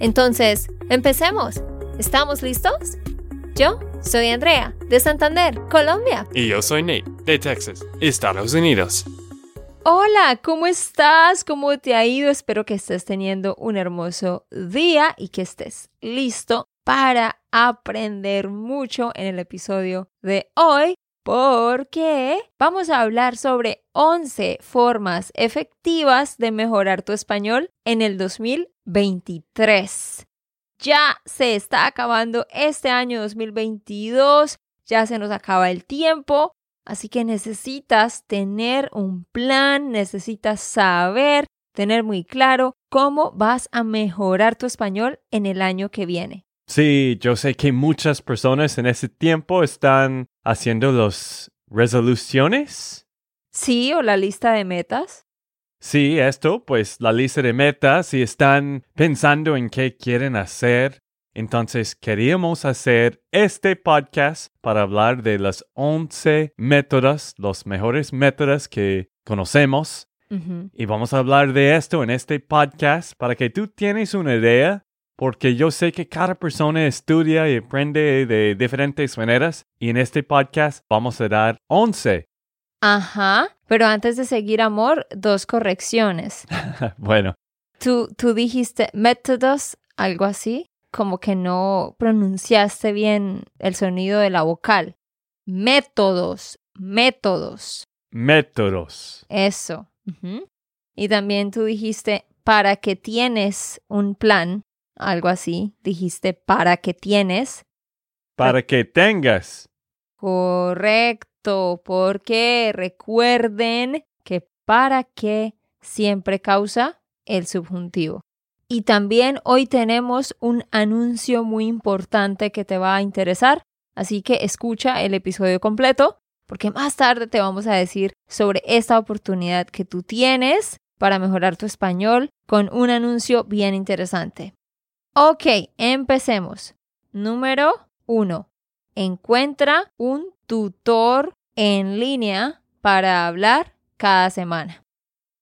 Entonces, empecemos. ¿Estamos listos? Yo soy Andrea, de Santander, Colombia. Y yo soy Nate, de Texas, Estados Unidos. Hola, ¿cómo estás? ¿Cómo te ha ido? Espero que estés teniendo un hermoso día y que estés listo para aprender mucho en el episodio de hoy porque vamos a hablar sobre 11 formas efectivas de mejorar tu español en el 2023. Ya se está acabando este año 2022, ya se nos acaba el tiempo, así que necesitas tener un plan, necesitas saber, tener muy claro cómo vas a mejorar tu español en el año que viene. Sí, yo sé que muchas personas en ese tiempo están haciendo las resoluciones. Sí, o la lista de metas. Sí, esto, pues la lista de metas y están pensando en qué quieren hacer. Entonces queríamos hacer este podcast para hablar de las 11 métodos, los mejores métodos que conocemos. Y vamos a hablar de esto en este podcast para que tú tienes una idea porque yo sé que cada persona estudia y aprende de diferentes maneras y en este podcast vamos a dar 11. Ajá, pero antes de seguir, amor, dos correcciones. bueno. Tú, tú dijiste métodos, algo así, como que no pronunciaste bien el sonido de la vocal. Métodos, métodos. Métodos. Eso. Y también tú dijiste, para que tienes un plan, algo así. Dijiste para que tienes. Para que tengas. Correcto, porque recuerden que para que siempre causa el subjuntivo. Y también hoy tenemos un anuncio muy importante que te va a interesar, así que escucha el episodio completo, porque más tarde te vamos a decir sobre esta oportunidad que tú tienes para mejorar tu español con un anuncio bien interesante. Ok, empecemos. Número uno. Encuentra un tutor en línea para hablar cada semana.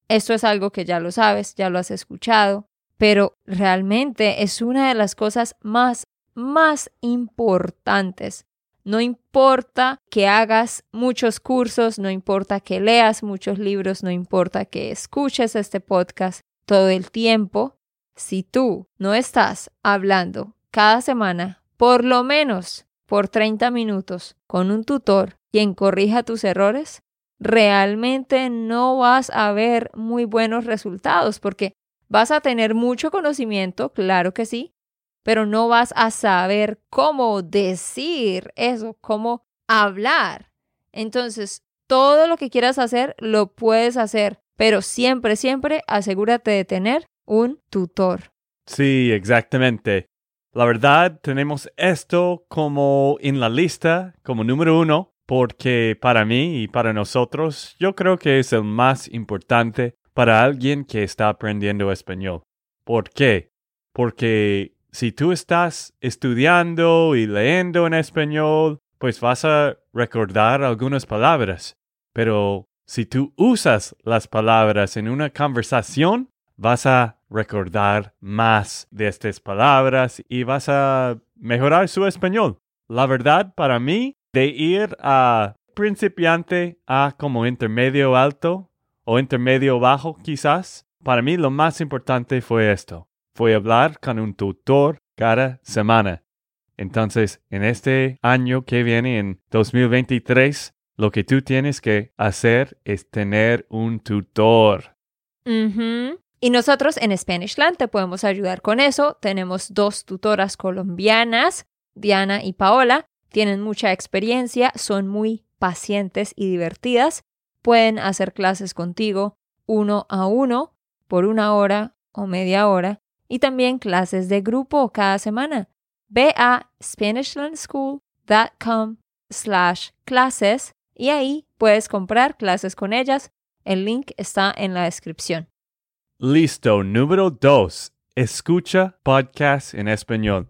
Esto es algo que ya lo sabes, ya lo has escuchado, pero realmente es una de las cosas más, más importantes. No importa que hagas muchos cursos, no importa que leas muchos libros, no importa que escuches este podcast todo el tiempo, si tú no estás hablando cada semana, por lo menos por 30 minutos, con un tutor quien corrija tus errores, realmente no vas a ver muy buenos resultados porque vas a tener mucho conocimiento, claro que sí, pero no vas a saber cómo decir eso, cómo hablar. Entonces, todo lo que quieras hacer, lo puedes hacer, pero siempre, siempre asegúrate de tener un tutor. Sí, exactamente. La verdad, tenemos esto como en la lista, como número uno, porque para mí y para nosotros, yo creo que es el más importante para alguien que está aprendiendo español. ¿Por qué? Porque si tú estás estudiando y leyendo en español, pues vas a recordar algunas palabras. Pero si tú usas las palabras en una conversación, vas a recordar más de estas palabras y vas a mejorar su español. La verdad, para mí, de ir a principiante a como intermedio alto o intermedio bajo quizás, para mí lo más importante fue esto. Fue hablar con un tutor cada semana. Entonces, en este año que viene, en 2023, lo que tú tienes que hacer es tener un tutor. Y nosotros en Spanishland te podemos ayudar con eso. Tenemos dos tutoras colombianas, Diana y Paola. Tienen mucha experiencia, son muy pacientes y divertidas. Pueden hacer clases contigo uno a uno por una hora o media hora y también clases de grupo cada semana. Ve a SpanishLandSchool.com slash clases y ahí puedes comprar clases con ellas. El link está en la descripción. Listo. Número dos. Escucha podcast en español.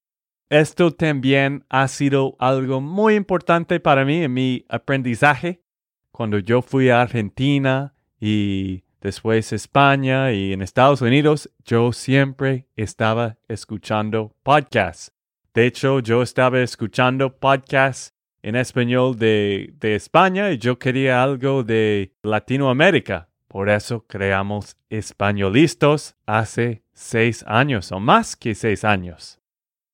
Esto también ha sido algo muy importante para mí en mi aprendizaje. Cuando yo fui a Argentina y después España y en Estados Unidos, yo siempre estaba escuchando podcasts. De hecho, yo estaba escuchando podcasts en español de, de España y yo quería algo de Latinoamérica. Por eso creamos Españolistos hace seis años o más que seis años.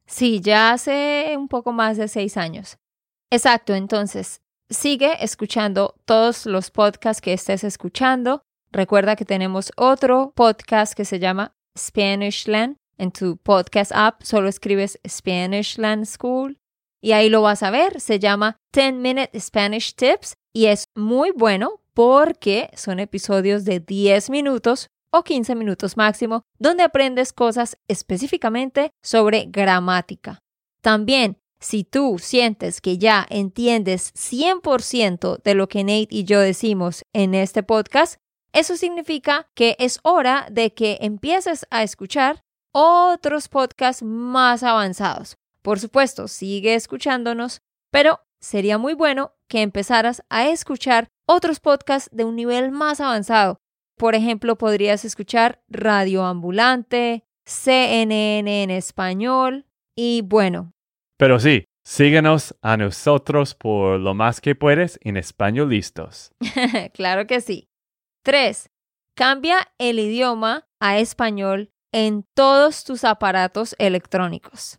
Sí, ya hace un poco más de seis años. Exacto, entonces, sigue escuchando todos los podcasts que estés escuchando. Recuerda que tenemos otro podcast que se llama Spanishland. En tu podcast app solo escribes Spanishland School y ahí lo vas a ver. Se llama 10 Minute Spanish Tips y es muy bueno porque son episodios de 10 minutos o 15 minutos máximo donde aprendes cosas específicamente sobre gramática. También, si tú sientes que ya entiendes 100% de lo que Nate y yo decimos en este podcast, eso significa que es hora de que empieces a escuchar otros podcasts más avanzados. Por supuesto, sigue escuchándonos, pero sería muy bueno que empezaras a escuchar otros podcasts de un nivel más avanzado. Por ejemplo, podrías escuchar Radio Ambulante, CNN en español y bueno. Pero sí, síguenos a nosotros por lo más que puedes en español listos. claro que sí. 3. Cambia el idioma a español en todos tus aparatos electrónicos.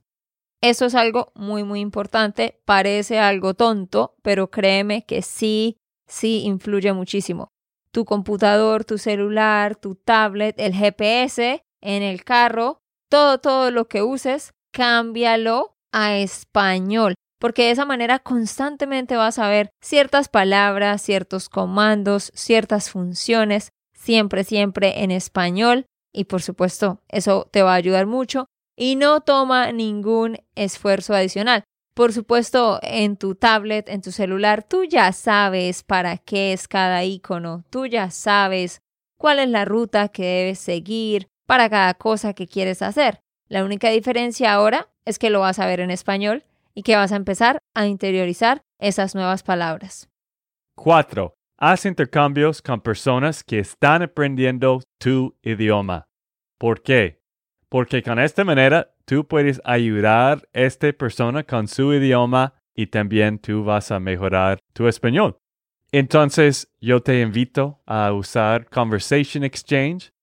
Eso es algo muy, muy importante. Parece algo tonto, pero créeme que sí, sí influye muchísimo. Tu computador, tu celular, tu tablet, el GPS en el carro, todo, todo lo que uses, cámbialo a español, porque de esa manera constantemente vas a ver ciertas palabras, ciertos comandos, ciertas funciones, siempre, siempre en español. Y por supuesto, eso te va a ayudar mucho y no toma ningún esfuerzo adicional. Por supuesto, en tu tablet, en tu celular, tú ya sabes para qué es cada icono, tú ya sabes cuál es la ruta que debes seguir para cada cosa que quieres hacer. La única diferencia ahora es que lo vas a ver en español y que vas a empezar a interiorizar esas nuevas palabras. 4. Haz intercambios con personas que están aprendiendo tu idioma. ¿Por qué? porque con esta manera tú puedes ayudar a esta persona con su idioma y también tú vas a mejorar tu español. Entonces, yo te invito a usar Conversation Exchange.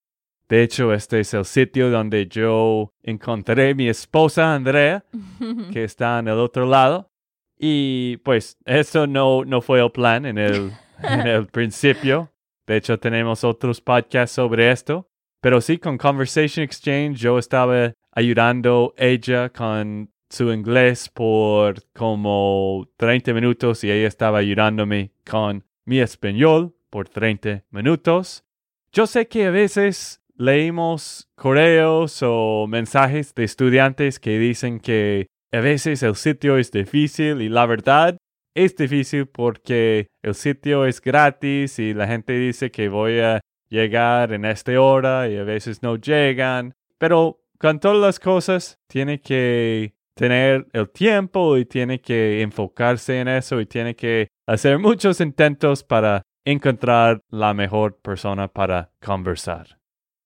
De hecho, este es el sitio donde yo encontré a mi esposa Andrea, que está en el otro lado. Y pues eso no, no fue el plan en el, en el principio. De hecho, tenemos otros podcasts sobre esto. Pero sí, con Conversation Exchange yo estaba ayudando ella con su inglés por como 30 minutos y ella estaba ayudándome con mi español por 30 minutos. Yo sé que a veces leemos correos o mensajes de estudiantes que dicen que a veces el sitio es difícil y la verdad es difícil porque el sitio es gratis y la gente dice que voy a llegar en esta hora y a veces no llegan. Pero con todas las cosas tiene que tener el tiempo y tiene que enfocarse en eso y tiene que hacer muchos intentos para encontrar la mejor persona para conversar.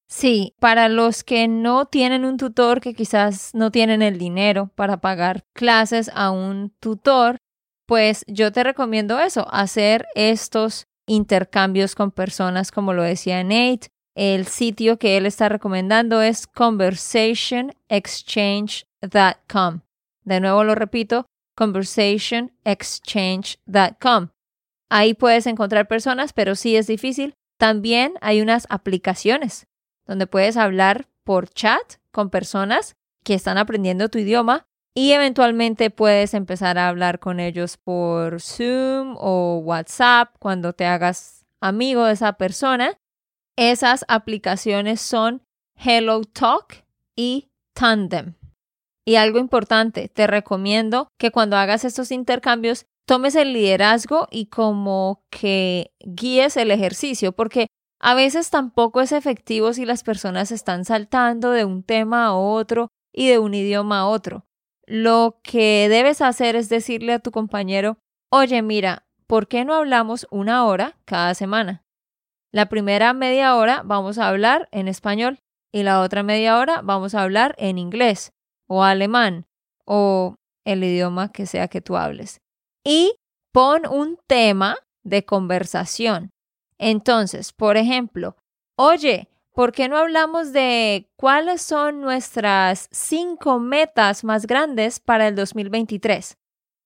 Sí, para los que no tienen un tutor, que quizás no tienen el dinero para pagar clases a un tutor, pues yo te recomiendo eso, hacer estos intercambios con personas, como lo decía Nate. El sitio que él está recomendando es conversationexchange.com. De nuevo lo repito, conversationexchange.com. Ahí puedes encontrar personas, pero sí es difícil. También hay unas aplicaciones donde puedes hablar por chat con personas que están aprendiendo tu idioma y eventualmente puedes empezar a hablar con ellos por Zoom o WhatsApp cuando te hagas amigo de esa persona. Esas aplicaciones son HelloTalk y tandem. Y algo importante, te recomiendo que cuando hagas estos intercambios tomes el liderazgo y como que guíes el ejercicio, porque a veces tampoco es efectivo si las personas están saltando de un tema a otro y de un idioma a otro. Lo que debes hacer es decirle a tu compañero, oye, mira, ¿por qué no hablamos una hora cada semana? La primera media hora vamos a hablar en español y la otra media hora vamos a hablar en inglés o alemán o el idioma que sea que tú hables. Y pon un tema de conversación. Entonces, por ejemplo, oye, ¿por qué no hablamos de cuáles son nuestras cinco metas más grandes para el 2023?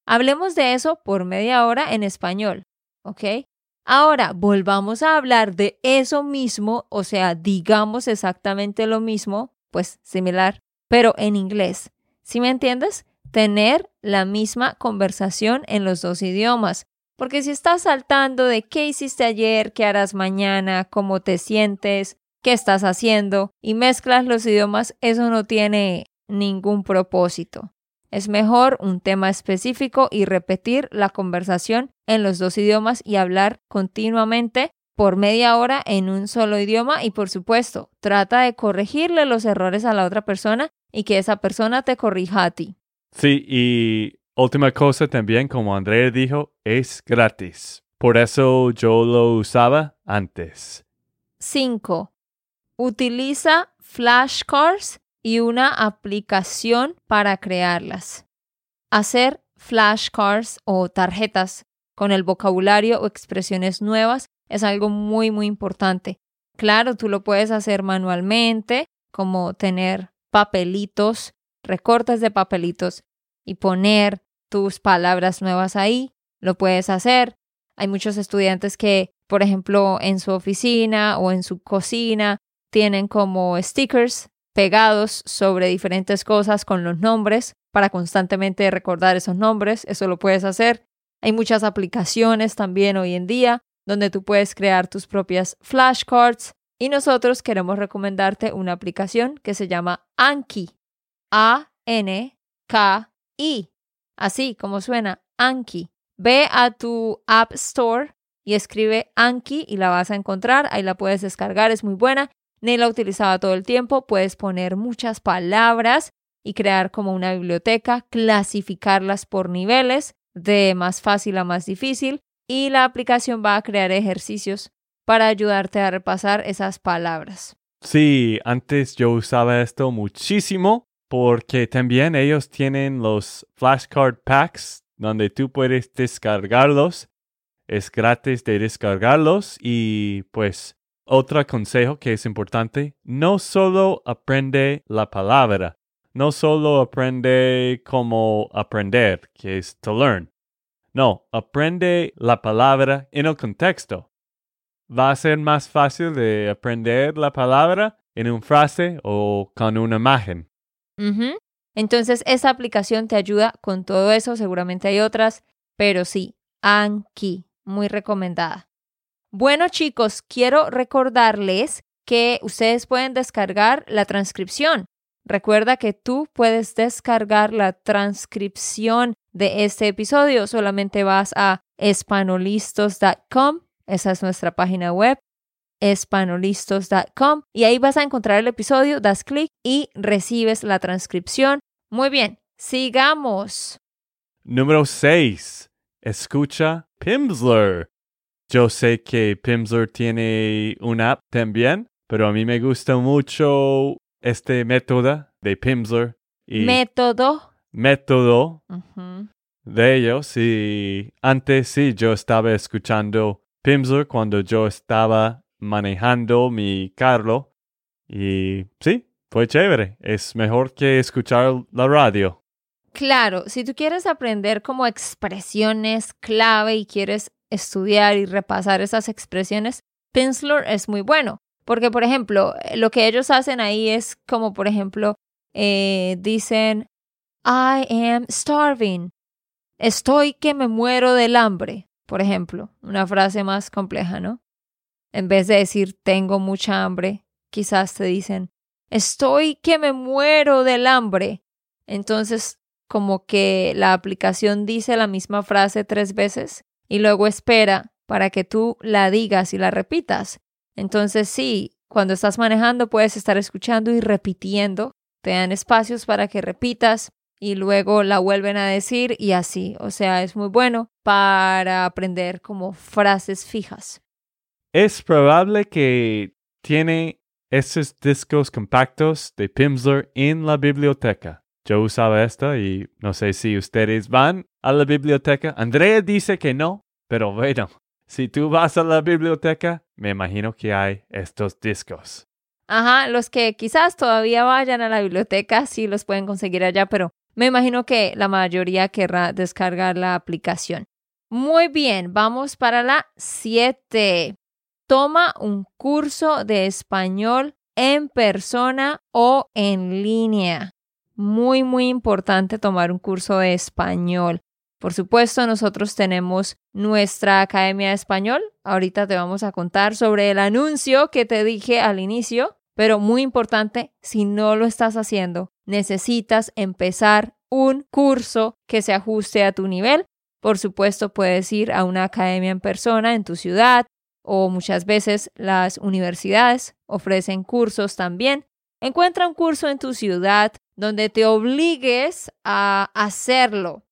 Hablemos de eso por media hora en español, ¿ok? Ahora, volvamos a hablar de eso mismo, o sea, digamos exactamente lo mismo, pues similar, pero en inglés. ¿Sí me entiendes? Tener la misma conversación en los dos idiomas. Porque si estás saltando de qué hiciste ayer, qué harás mañana, cómo te sientes, qué estás haciendo y mezclas los idiomas, eso no tiene ningún propósito. Es mejor un tema específico y repetir la conversación en los dos idiomas y hablar continuamente por media hora en un solo idioma y por supuesto, trata de corregirle los errores a la otra persona y que esa persona te corrija a ti. Sí, y última cosa también, como Andrea dijo, es gratis. Por eso yo lo usaba antes. 5. Utiliza flashcards y una aplicación para crearlas. Hacer flashcards o tarjetas con el vocabulario o expresiones nuevas es algo muy, muy importante. Claro, tú lo puedes hacer manualmente, como tener papelitos, recortes de papelitos y poner tus palabras nuevas ahí. Lo puedes hacer. Hay muchos estudiantes que, por ejemplo, en su oficina o en su cocina tienen como stickers pegados sobre diferentes cosas con los nombres para constantemente recordar esos nombres. Eso lo puedes hacer. Hay muchas aplicaciones también hoy en día donde tú puedes crear tus propias flashcards y nosotros queremos recomendarte una aplicación que se llama Anki. A-N-K-I. Así como suena, Anki. Ve a tu App Store y escribe Anki y la vas a encontrar. Ahí la puedes descargar, es muy buena. Ni la utilizaba todo el tiempo. Puedes poner muchas palabras y crear como una biblioteca, clasificarlas por niveles de más fácil a más difícil y la aplicación va a crear ejercicios para ayudarte a repasar esas palabras. Sí, antes yo usaba esto muchísimo porque también ellos tienen los flashcard packs donde tú puedes descargarlos. Es gratis de descargarlos y pues otro consejo que es importante, no solo aprende la palabra, no solo aprende cómo aprender, que es to learn. No, aprende la palabra en el contexto. Va a ser más fácil de aprender la palabra en una frase o con una imagen. Entonces, esa aplicación te ayuda con todo eso. Seguramente hay otras, pero sí, Anki, muy recomendada. Bueno, chicos, quiero recordarles que ustedes pueden descargar la transcripción. Recuerda que tú puedes descargar la transcripción de este episodio. Solamente vas a espanolistos.com. Esa es nuestra página web espanolistos.com y ahí vas a encontrar el episodio, das clic y recibes la transcripción. Muy bien, sigamos. Número 6. Escucha Pimsleur. Yo sé que Pimsleur tiene una app también, pero a mí me gusta mucho este método de Pimsleur. Y método. Método de ellos. Y antes sí, yo estaba escuchando Pimsleur cuando yo estaba manejando mi carro. Y sí, fue chévere. Es mejor que escuchar la radio. Claro, si tú quieres aprender como expresiones clave y quieres estudiar y repasar esas expresiones, Pimsleur es muy bueno. Porque, por ejemplo, lo que ellos hacen ahí es como, por ejemplo, eh, dicen, I am starving. Estoy que me muero del hambre, por ejemplo. Una frase más compleja, ¿no? En vez de decir tengo mucha hambre, quizás te dicen estoy que me muero del hambre. Entonces, como que la aplicación dice la misma frase tres veces y luego espera para que tú la digas y la repitas. Entonces, sí, cuando estás manejando puedes estar escuchando y repitiendo. Te dan espacios para que repitas y luego la vuelven a decir y así. O sea, es muy bueno para aprender como frases fijas. Es probable que tiene esos discos compactos de Pimsleur en la biblioteca. Yo usaba esta y no sé si ustedes van a la biblioteca. Andrea dice que no, pero bueno, si tú vas a la biblioteca, me imagino que hay estos discos. Ajá, los que quizás todavía vayan a la biblioteca sí los pueden conseguir allá, pero me imagino que la mayoría querrá descargar la aplicación. Muy bien, vamos para la 7. Toma un curso de español en persona o en línea muy, muy importante tomar un curso de español. Por supuesto, nosotros tenemos nuestra Academia de Español. Ahorita te vamos a contar sobre el anuncio que te dije al inicio, pero muy importante, si no lo estás haciendo, necesitas empezar un curso que se ajuste a tu nivel. Por supuesto, puedes ir a una academia en persona en tu ciudad o muchas veces las universidades ofrecen cursos también. Encuentra un curso en tu ciudad donde te obligues a hacerlo.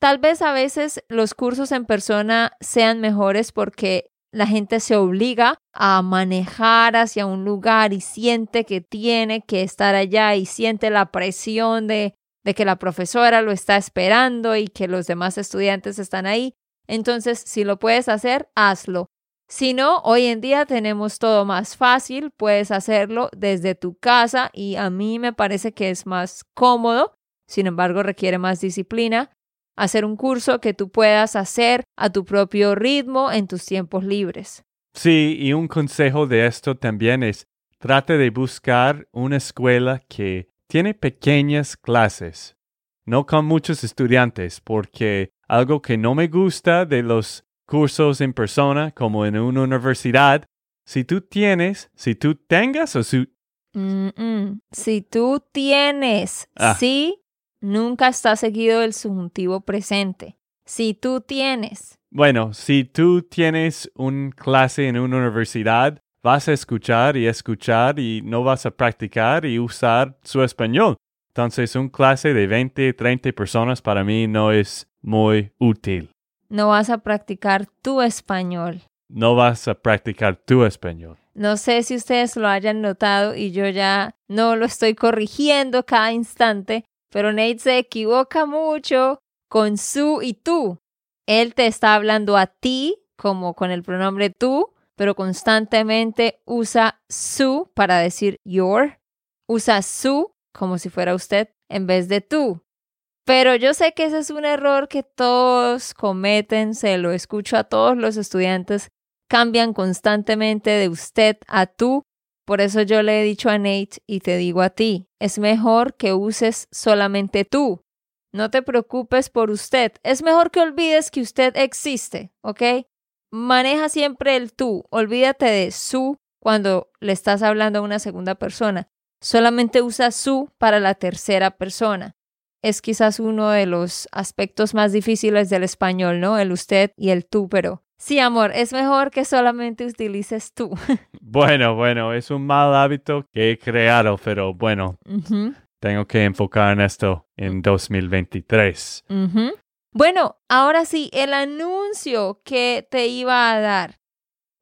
Tal vez a veces los cursos en persona sean mejores porque la gente se obliga a manejar hacia un lugar y siente que tiene que estar allá y siente la presión de, que la profesora lo está esperando y que los demás estudiantes están ahí. Entonces, si lo puedes hacer, hazlo. Si no, hoy en día tenemos todo más fácil, puedes hacerlo desde tu casa y a mí me parece que es más cómodo, sin embargo requiere más disciplina, hacer un curso que tú puedas hacer a tu propio ritmo en tus tiempos libres. Sí, y un consejo de esto también es trate de buscar una escuela que tiene pequeñas clases, no con muchos estudiantes, porque algo que no me gusta de los cursos en persona como en una universidad, si tú tienes, si tú tengas o si... Si tú tienes, ah. sí, nunca está seguido el subjuntivo presente. Si tú tienes. Bueno, si tú tienes un clase en una universidad, vas a escuchar y escuchar y no vas a practicar y usar su español. Entonces, un clase de 20, 30 personas para mí no es muy útil no vas a practicar tu español. No vas a practicar tu español. No sé si ustedes lo hayan notado y yo ya no lo estoy corrigiendo cada instante, pero Nate se equivoca mucho con su y tú. Él te está hablando a ti como con el pronombre tú, pero constantemente usa su para decir your. Usa su como si fuera usted en vez de tú. Pero yo sé que ese es un error que todos cometen, se lo escucho a todos los estudiantes, cambian constantemente de usted a tú. Por eso yo le he dicho a Nate y te digo a ti, es mejor que uses solamente tú. No te preocupes por usted, es mejor que olvides que usted existe, ¿ok? Maneja siempre el tú, olvídate de su cuando le estás hablando a una segunda persona. Solamente usa su para la tercera persona es quizás uno de los aspectos más difíciles del español, ¿no? El usted y el tú, pero sí, amor, es mejor que solamente utilices tú. bueno, bueno, es un mal hábito que he creado, pero bueno, tengo que enfocar en esto en 2023. Bueno, ahora sí, el anuncio que te iba a dar.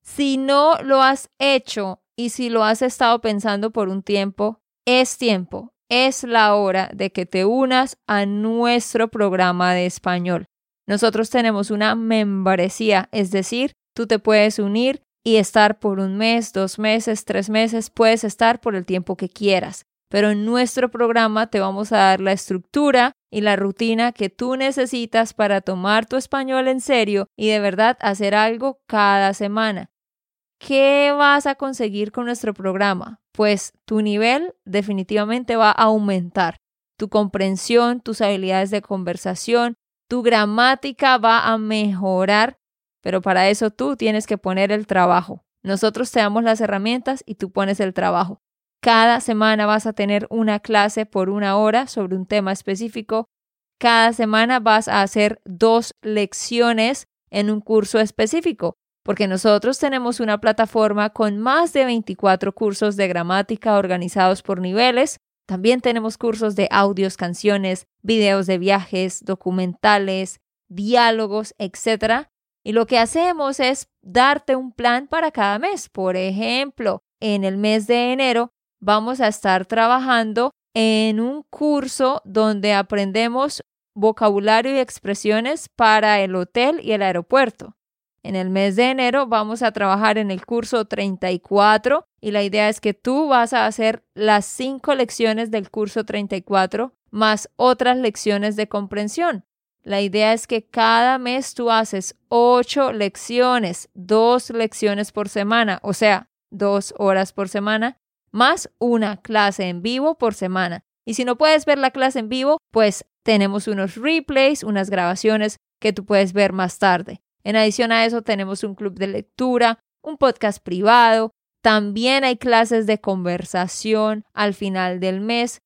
Si no lo has hecho y si lo has estado pensando por un tiempo, es tiempo es la hora de que te unas a nuestro programa de español. Nosotros tenemos una membresía, es decir, tú te puedes unir y estar por un mes, dos meses, tres meses, puedes estar por el tiempo que quieras. Pero en nuestro programa te vamos a dar la estructura y la rutina que tú necesitas para tomar tu español en serio y de verdad hacer algo cada semana. ¿Qué vas a conseguir con nuestro programa? Pues tu nivel definitivamente va a aumentar. Tu comprensión, tus habilidades de conversación, tu gramática va a mejorar, pero para eso tú tienes que poner el trabajo. Nosotros te damos las herramientas y tú pones el trabajo. Cada semana vas a tener una clase por una hora sobre un tema específico. Cada semana vas a hacer dos lecciones en un curso específico, porque nosotros tenemos una plataforma con más de 24 cursos de gramática organizados por niveles. También tenemos cursos de audios, canciones, videos de viajes, documentales, diálogos, etc. Y lo que hacemos es darte un plan para cada mes. Por ejemplo, en el mes de enero vamos a estar trabajando en un curso donde aprendemos vocabulario y expresiones para el hotel y el aeropuerto. En el mes de enero vamos a trabajar en el curso 34 y la idea es que tú vas a hacer las cinco lecciones del curso 34 más otras lecciones de comprensión. La idea es que cada mes tú haces ocho lecciones, dos lecciones por semana, o sea, dos horas por semana, más una clase en vivo por semana. Y si no puedes ver la clase en vivo, pues tenemos unos replays, unas grabaciones que tú puedes ver más tarde. En adición a eso, tenemos un club de lectura, un podcast privado, también hay clases de conversación al final del mes,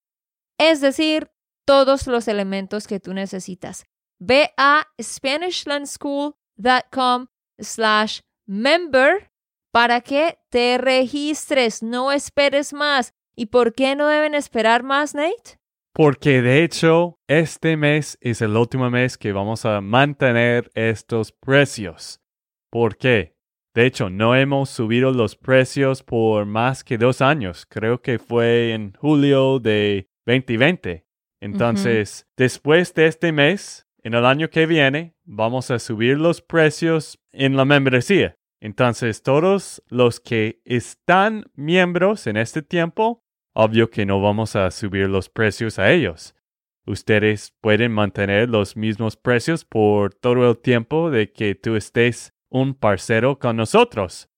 es decir, todos los elementos que tú necesitas. Ve a SpanishLandSchool.com slash member para que te registres, no esperes más. ¿Y por qué no deben esperar más, Nate? Porque de hecho, este mes es el último mes que vamos a mantener estos precios. ¿Por qué? De hecho, no hemos subido los precios por más que dos años. Creo que fue en julio de 2020. Entonces, después de este mes, en el año que viene vamos a subir los precios en la membresía. Entonces, todos los que están miembros en este tiempo, obvio que no vamos a subir los precios a ellos. Ustedes pueden mantener los mismos precios por todo el tiempo de que tú estés un parcero con nosotros.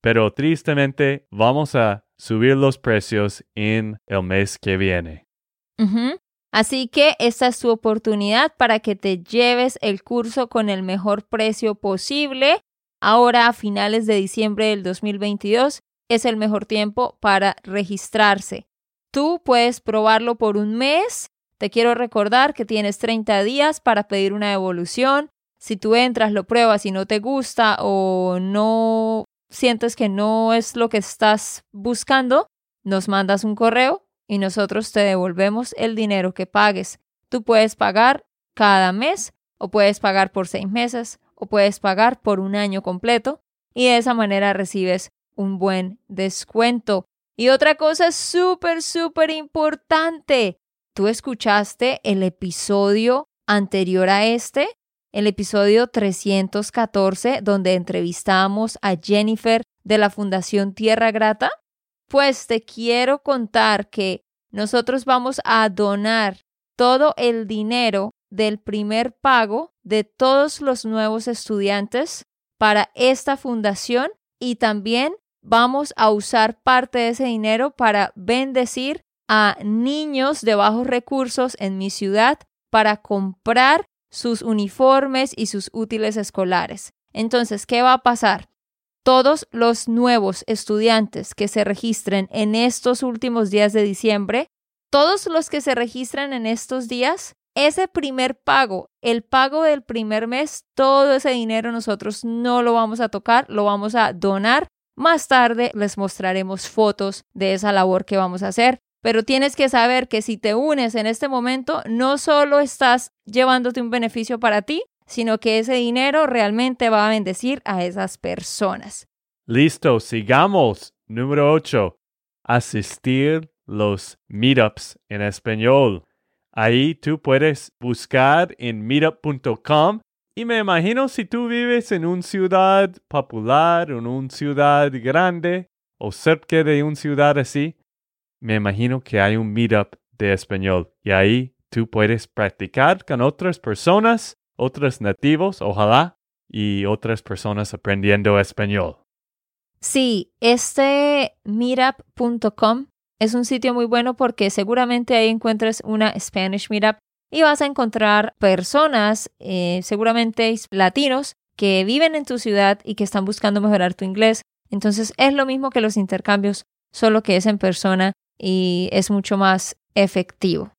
Pero tristemente vamos a subir los precios en el mes que viene. Así que esta es tu oportunidad para que te lleves el curso con el mejor precio posible. Ahora a finales de diciembre del 2022 es el mejor tiempo para registrarse. Tú puedes probarlo por un mes. Te quiero recordar que tienes 30 días para pedir una devolución. Si tú entras, lo pruebas y no te gusta o no sientes que no es lo que estás buscando, nos mandas un correo y nosotros te devolvemos el dinero que pagues. Tú puedes pagar cada mes o puedes pagar por seis meses o puedes pagar por un año completo y de esa manera recibes un buen descuento. Y otra cosa súper, súper importante. ¿Tú escuchaste el episodio anterior a este? El episodio 314, donde entrevistamos a Jennifer de la Fundación Tierra Grata. Pues te quiero contar que nosotros vamos a donar todo el dinero del primer pago de todos los nuevos estudiantes para esta fundación y también vamos a usar parte de ese dinero para bendecir a niños de bajos recursos en mi ciudad para comprar sus uniformes y sus útiles escolares. Entonces, ¿qué va a pasar? todos los nuevos estudiantes que se registren en estos últimos días de diciembre, todos los que se registran en estos días, ese primer pago, el pago del primer mes, todo ese dinero nosotros no lo vamos a tocar, lo vamos a donar. Más tarde les mostraremos fotos de esa labor que vamos a hacer. Pero tienes que saber que si te unes en este momento, no solo estás llevándote un beneficio para ti, sino que ese dinero realmente va a bendecir a esas personas. Listo, sigamos. Número 8. Asistir los meetups en español. Ahí tú puedes buscar en meetup.com y me imagino si tú vives en una ciudad popular, en una ciudad grande o cerca de una ciudad así, me imagino que hay un meetup de español y ahí tú puedes practicar con otras personas otros nativos, ojalá, y otras personas aprendiendo español. Sí, este meetup.com es un sitio muy bueno porque seguramente ahí encuentres una Spanish Meetup y vas a encontrar personas, eh, seguramente latinos, que viven en tu ciudad y que están buscando mejorar tu inglés. Entonces es lo mismo que los intercambios, solo que es en persona y es mucho más efectivo.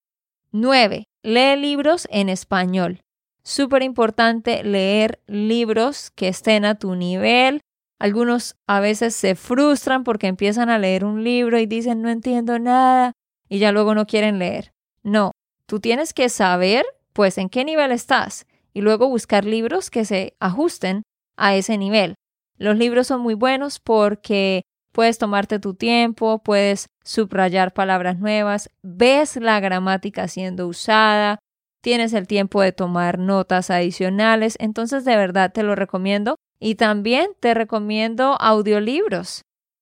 9. Lee libros en español. Súper importante leer libros que estén a tu nivel. Algunos a veces se frustran porque empiezan a leer un libro y dicen no entiendo nada y ya luego no quieren leer. No, tú tienes que saber pues en qué nivel estás y luego buscar libros que se ajusten a ese nivel. Los libros son muy buenos porque puedes tomarte tu tiempo, puedes subrayar palabras nuevas, ves la gramática siendo usada, tienes el tiempo de tomar notas adicionales, entonces de verdad te lo recomiendo. Y también te recomiendo audiolibros.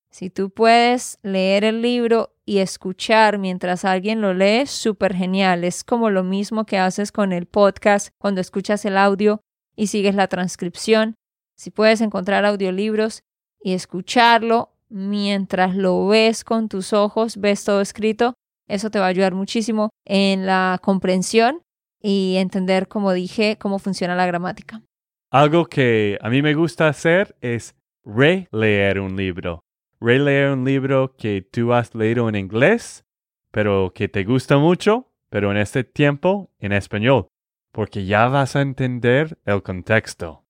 Si tú puedes leer el libro y escuchar mientras alguien lo lee, súper genial. Es como lo mismo que haces con el podcast cuando escuchas el audio y sigues la transcripción. Si puedes encontrar audiolibros y escucharlo mientras lo ves con tus ojos, ves todo escrito, eso te va a ayudar muchísimo en la comprensión y entender, como dije, cómo funciona la gramática. Algo que a mí me gusta hacer es releer un libro. Releer un libro que tú has leído en inglés, pero que te gusta mucho, pero en este tiempo en español, porque ya vas a entender el contexto.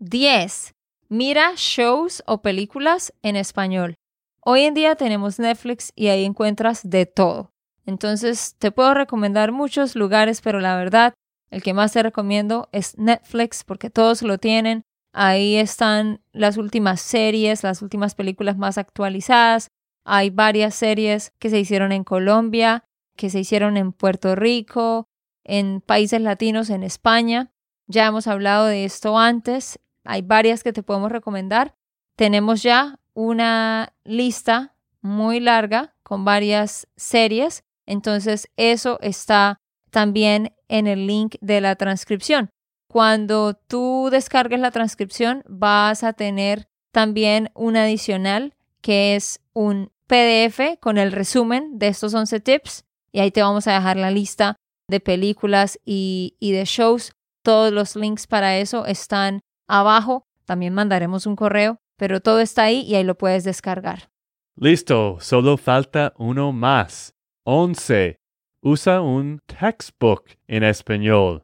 10. Mira shows o películas en español. Hoy en día tenemos Netflix y ahí encuentras de todo. Entonces, te puedo recomendar muchos lugares, pero la verdad, el que más te recomiendo es Netflix porque todos lo tienen. Ahí están las últimas series, las últimas películas más actualizadas. Hay varias series que se hicieron en Colombia, que se hicieron en Puerto Rico, en países latinos, en España. Ya hemos hablado de esto antes. Hay varias que te podemos recomendar. Tenemos ya una lista muy larga con varias series entonces, eso está también en el link de la transcripción. Cuando tú descargues la transcripción, vas a tener también un adicional que es un PDF con el resumen de estos 11 tips y ahí te vamos a dejar la lista de películas y, y de shows. Todos los links para eso están abajo. También mandaremos un correo, pero todo está ahí y ahí lo puedes descargar. Listo, solo falta uno más. 11. Usa un textbook en español.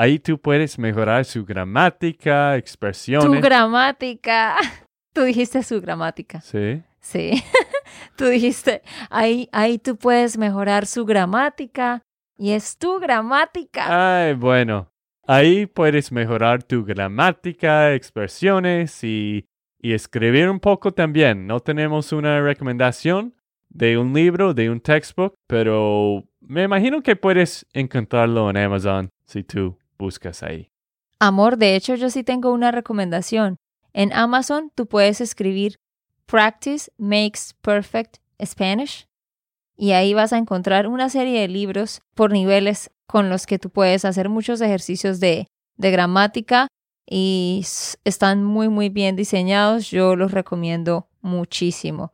Ahí tú puedes mejorar su gramática, expresiones. Tu gramática. Tú dijiste su gramática. Sí. Sí. tú dijiste, ahí, ahí tú puedes mejorar su gramática. Y es tu gramática. Ay, bueno. Ahí puedes mejorar tu gramática, expresiones y, y escribir un poco también. No tenemos una recomendación, de un libro, de un textbook, pero me imagino que puedes encontrarlo en Amazon si tú buscas ahí. Amor, de hecho yo sí tengo una recomendación. En Amazon tú puedes escribir Practice Makes Perfect Spanish y ahí vas a encontrar una serie de libros por niveles con los que tú puedes hacer muchos ejercicios de, de gramática y están muy muy bien diseñados. Yo los recomiendo muchísimo.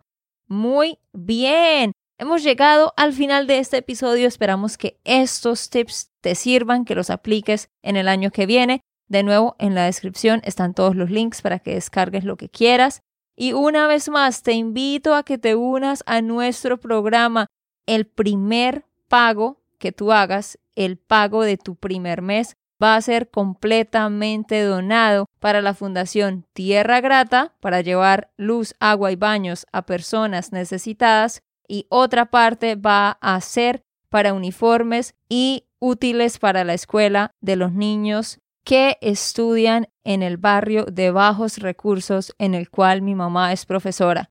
Muy bien. Hemos llegado al final de este episodio. Esperamos que estos tips te sirvan, que los apliques en el año que viene. De nuevo, en la descripción están todos los links para que descargues lo que quieras. Y una vez más, te invito a que te unas a nuestro programa. El primer pago que tú hagas, el pago de tu primer mes, va a ser completamente donado para la Fundación Tierra Grata para llevar luz, agua y baños a personas necesitadas y otra parte va a ser para uniformes y útiles para la escuela de los niños que estudian en el barrio de bajos recursos en el cual mi mamá es profesora.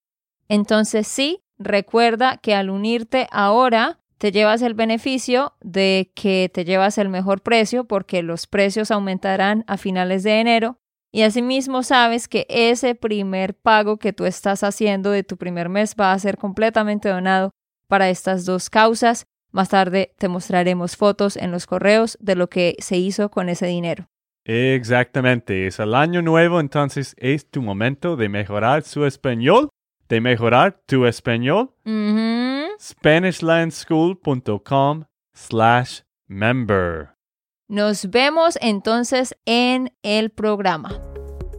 Entonces sí, recuerda que al unirte ahora te llevas el beneficio de que te llevas el mejor precio porque los precios aumentarán a finales de enero y asimismo sabes que ese primer pago que tú estás haciendo de tu primer mes va a ser completamente donado para estas dos causas. Más tarde te mostraremos fotos en los correos de lo que se hizo con ese dinero. Exactamente, es el año nuevo, entonces es tu momento de mejorar su español, de mejorar tu español SpanishLandSchool.com slash member. Nos vemos entonces en el programa.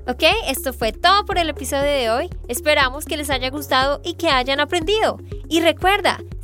Ok, esto fue todo por el episodio de hoy. Esperamos que les haya gustado y que hayan aprendido. Y recuerda,